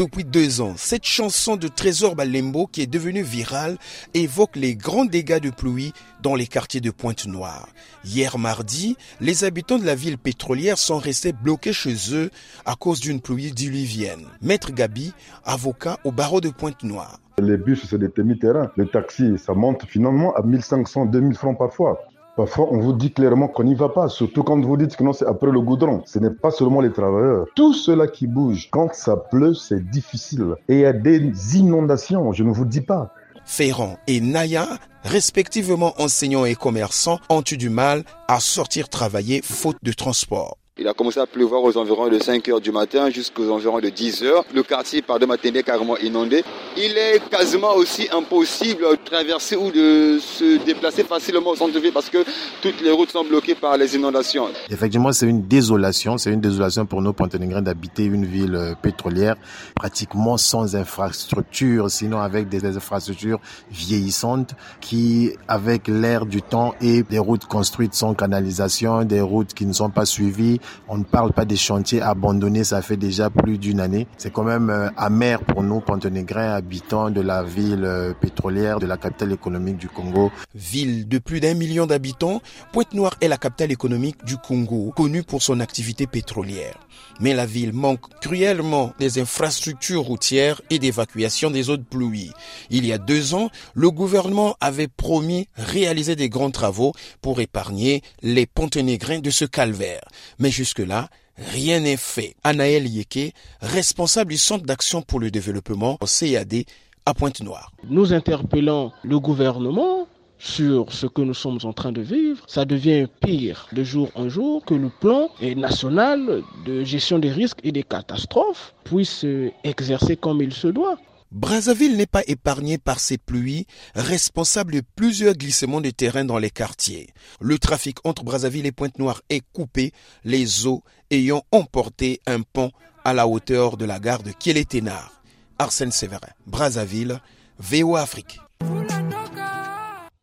Depuis deux ans, cette chanson de Trésor Balembo qui est devenue virale évoque les grands dégâts de pluie dans les quartiers de Pointe-Noire. Hier mardi, les habitants de la ville pétrolière sont restés bloqués chez eux à cause d'une pluie diluvienne. Maître Gabi, avocat au barreau de Pointe-Noire. Les bus, c'est des demi-terrains. Les taxis, ça monte finalement à 1500, 2000 francs parfois. Parfois, on vous dit clairement qu'on n'y va pas, surtout quand vous dites que non, c'est après le goudron. Ce n'est pas seulement les travailleurs. Tout cela qui bouge, quand ça pleut, c'est difficile. Et il y a des inondations, je ne vous dis pas. Ferrand et Naya, respectivement enseignants et commerçants, ont eu du mal à sortir travailler faute de transport. Il a commencé à pleuvoir aux environs de 5 heures du matin jusqu'aux environs de 10 heures. Le quartier par de matinée est carrément inondé. Il est quasiment aussi impossible de traverser ou de se déplacer facilement au centre-ville parce que toutes les routes sont bloquées par les inondations. Effectivement, c'est une désolation. C'est une désolation pour nos Ponténégrins d'habiter une ville euh, pétrolière pratiquement sans infrastructure, sinon avec des infrastructures vieillissantes qui, avec l'air du temps et des routes construites sans canalisation, des routes qui ne sont pas suivies, on ne parle pas des chantiers abandonnés, ça fait déjà plus d'une année. C'est quand même euh, amer pour nous, Pontenégrins, habitants de la ville euh, pétrolière, de la capitale économique du Congo. Ville de plus d'un million d'habitants, Pointe-Noire est la capitale économique du Congo, connue pour son activité pétrolière. Mais la ville manque cruellement des infrastructures routières et d'évacuation des eaux de pluie. Il y a deux ans, le gouvernement avait promis réaliser des grands travaux pour épargner les Pontenégrins de ce calvaire. Mais jusque-là, rien n'est fait. Anaël Yeke, responsable du Centre d'action pour le développement CAD à Pointe-Noire. Nous interpellons le gouvernement sur ce que nous sommes en train de vivre, ça devient pire de jour en jour que le plan national de gestion des risques et des catastrophes puisse exercer comme il se doit. Brazzaville n'est pas épargné par ces pluies, responsable de plusieurs glissements de terrain dans les quartiers. Le trafic entre Brazzaville et Pointe-Noire est coupé, les eaux ayant emporté un pont à la hauteur de la gare de Kieleténard. Arsène Séverin, Brazzaville, VO Afrique.